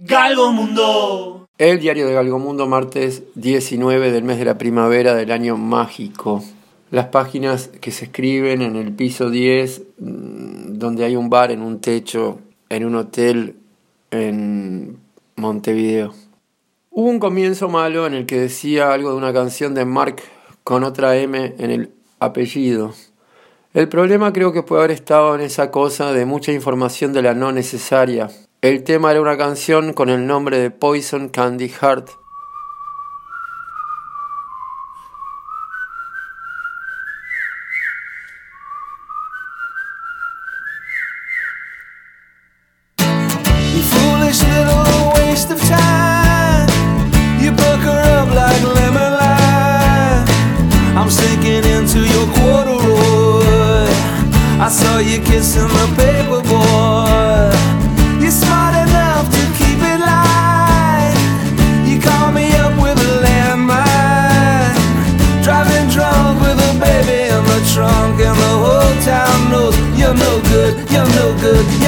Galgo Mundo. El diario de Galgomundo, martes 19 del mes de la primavera del año mágico. Las páginas que se escriben en el piso 10, mm, donde hay un bar en un techo, en un hotel en Montevideo. Hubo un comienzo malo en el que decía algo de una canción de Mark con otra M en el apellido. El problema creo que puede haber estado en esa cosa de mucha información de la no necesaria. El tema era una canción con el nombre de Poison Candy Heart. feel good.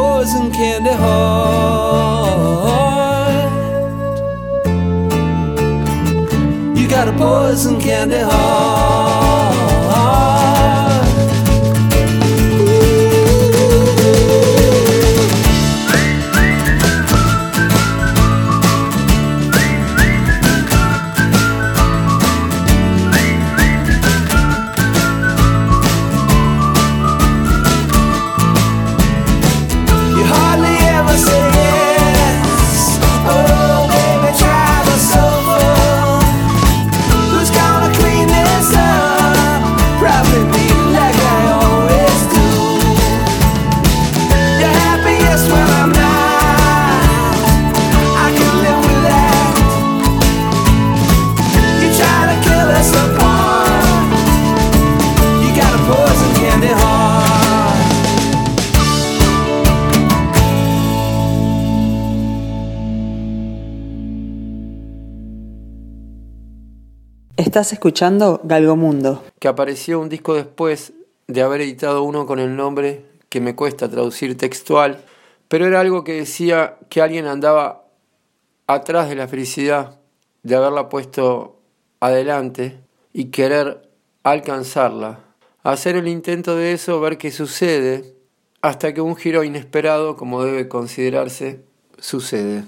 Poison candy heart. You got a poison candy heart. Estás escuchando Galgomundo. que apareció un disco después de haber editado uno con el nombre que me cuesta traducir textual, pero era algo que decía que alguien andaba atrás de la felicidad, de haberla puesto adelante y querer alcanzarla. Hacer el intento de eso, ver qué sucede, hasta que un giro inesperado, como debe considerarse, sucede.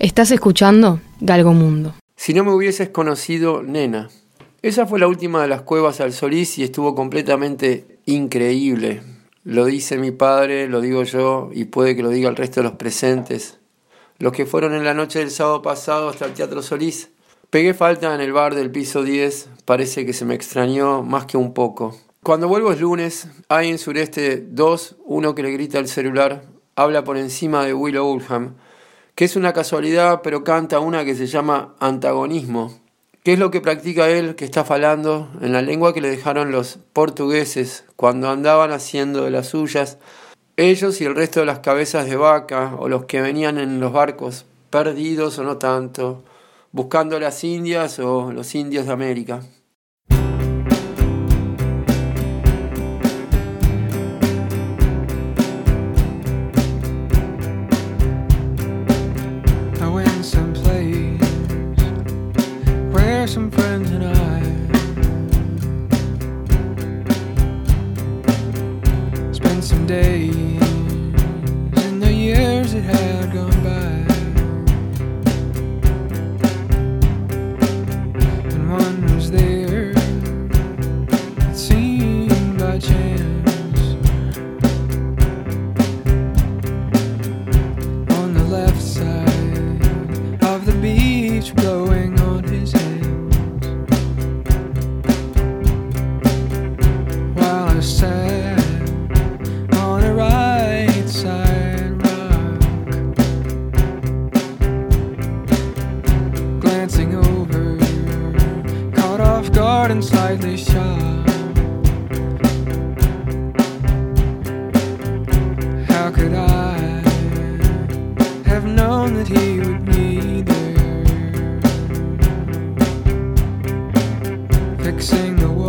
Estás escuchando Galgo Mundo. Si no me hubieses conocido, nena. Esa fue la última de las cuevas al Solís y estuvo completamente increíble. Lo dice mi padre, lo digo yo y puede que lo diga el resto de los presentes. Los que fueron en la noche del sábado pasado hasta el Teatro Solís. Pegué falta en el bar del piso 10, parece que se me extrañó más que un poco. Cuando vuelvo es lunes, hay en Sureste dos, uno que le grita al celular, habla por encima de Willow Oldham, que es una casualidad, pero canta una que se llama antagonismo, que es lo que practica él, que está falando en la lengua que le dejaron los portugueses cuando andaban haciendo de las suyas, ellos y el resto de las cabezas de vaca, o los que venían en los barcos, perdidos o no tanto, buscando las Indias o los indios de América.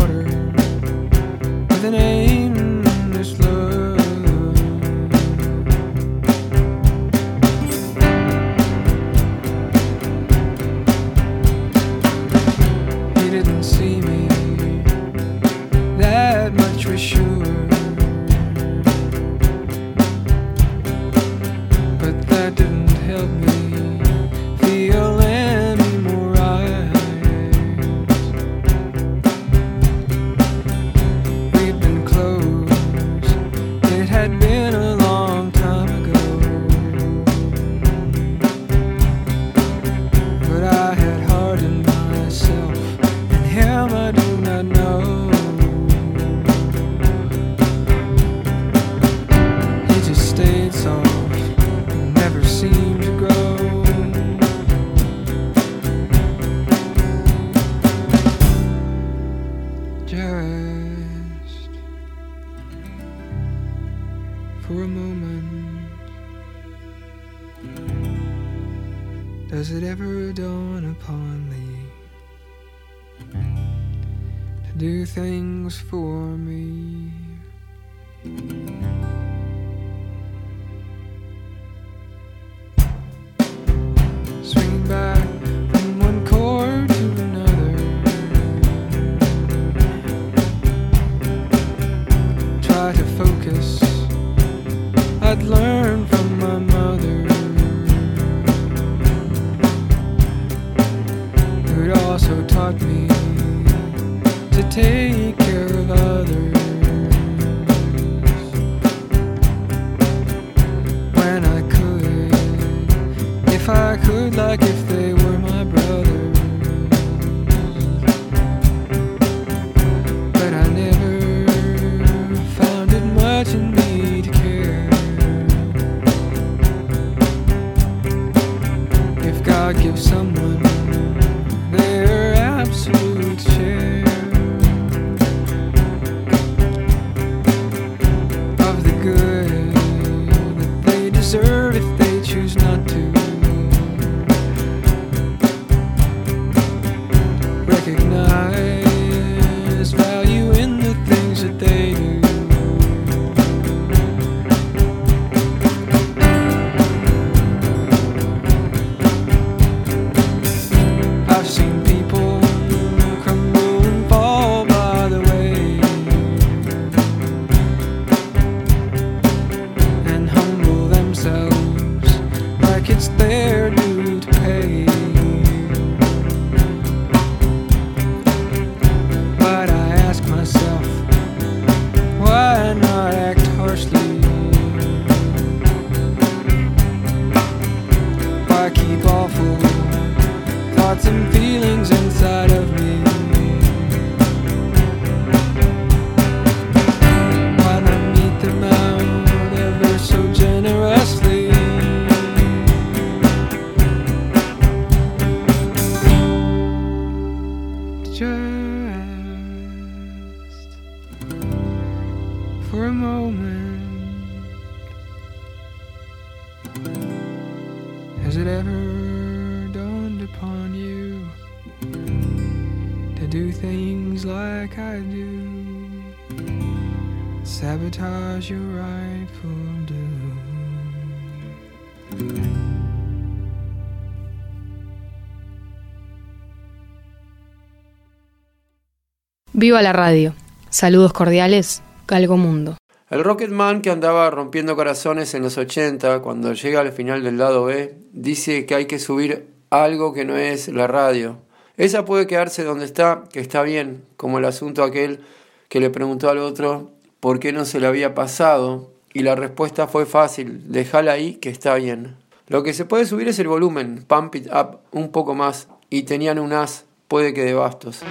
Water with an aimless Amadou. I give some it's their do things like I do? Sabotage your. Viva la radio. Saludos cordiales, Galgo Mundo. El Rocketman que andaba rompiendo corazones en los 80, cuando llega al final del lado B, dice que hay que subir algo que no es la radio. Esa puede quedarse donde está, que está bien, como el asunto aquel que le preguntó al otro por qué no se le había pasado, y la respuesta fue fácil, déjala ahí, que está bien. Lo que se puede subir es el volumen, pump it up un poco más, y tenían un as, puede que de bastos.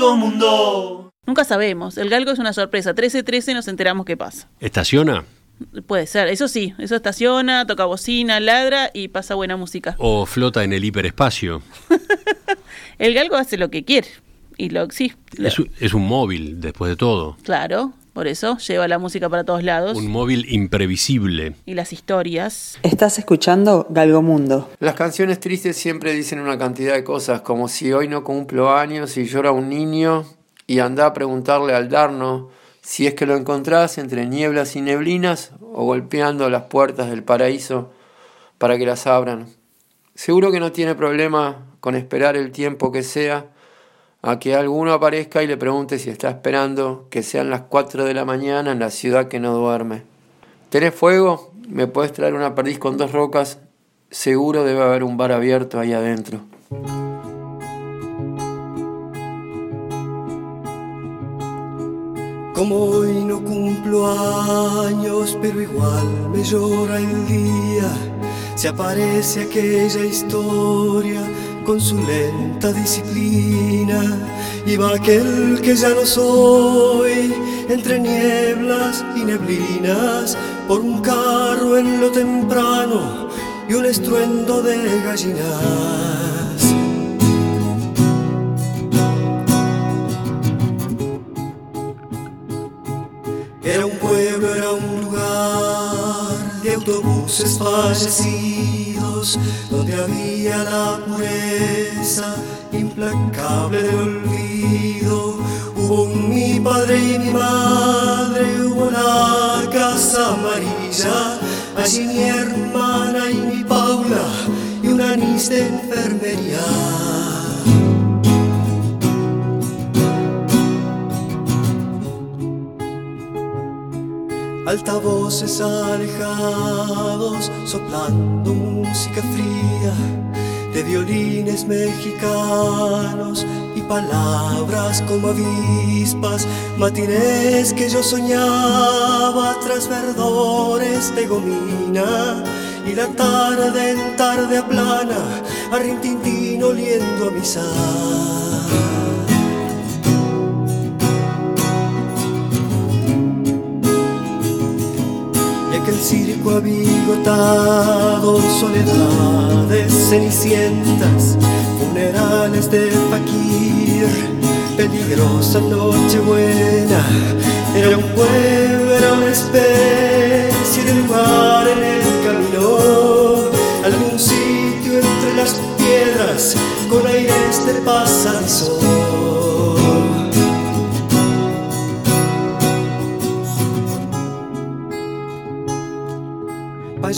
Galgo Mundo. Nunca sabemos. El galgo es una sorpresa. 13-13 nos enteramos qué pasa. ¿Estaciona? Puede ser. Eso sí. Eso estaciona, toca bocina, ladra y pasa buena música. ¿O flota en el hiperespacio? El galgo hace lo que quiere. Y lo sí. lo- Es, un- es un móvil, después de todo. Claro. Por eso lleva la música para todos lados. Un móvil imprevisible. Y las historias. Estás escuchando Galgo Mundo. Las canciones tristes siempre dicen una cantidad de cosas, como si hoy no cumplo años y llora un niño y anda a preguntarle al Darno si es que lo encontrás entre nieblas y neblinas o golpeando las puertas del paraíso para que las abran. Seguro que no tiene problema con esperar el tiempo que sea a que alguno aparezca y le pregunte si está esperando que sean las 4 de la mañana en la ciudad que no duerme. ¿Tenés fuego? ¿Me puedes traer una perdiz con dos rocas? Seguro debe haber un bar abierto ahí adentro. Como hoy no cumplo años, pero igual me llora el día. Se aparece aquella historia con su lenta disciplina. Va aquel que ya no soy, entre nieblas y neblinas, por un carro en lo temprano y un estruendo de gallinas. Era un pueblo, era un lugar de autobuses fallecidos, donde había la pureza implacable del olvido. Hubo mi padre y mi madre, hubo la casa amarilla, allí mi hermana y mi Paula, y un anís de enfermería. Altavoces alejados soplando música fría de violines mexicanos y palabras como avispas, matinés que yo soñaba tras verdores de gomina y la tarde en tarde aplana, a oliendo a misa. Circo abigotado, soledades cenicientas, funerales de faquir, peligrosa nochebuena. Era un pueblo, era una especie de lugar en el camino, algún sitio entre las piedras con aires de pasadizo.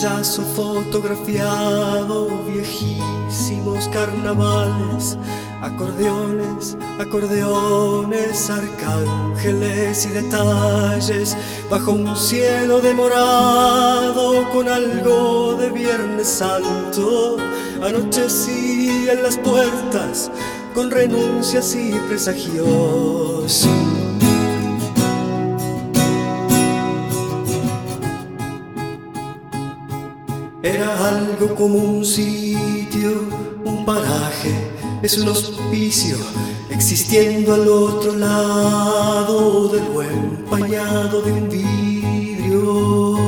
Payaso fotografiado, viejísimos carnavales, acordeones, acordeones, arcángeles y detalles, bajo un cielo demorado con algo de Viernes Santo, anochecía en las puertas con renuncias y presagios. Era algo como un sitio, un paraje, es un hospicio, existiendo al otro lado del buen pañado de un vidrio.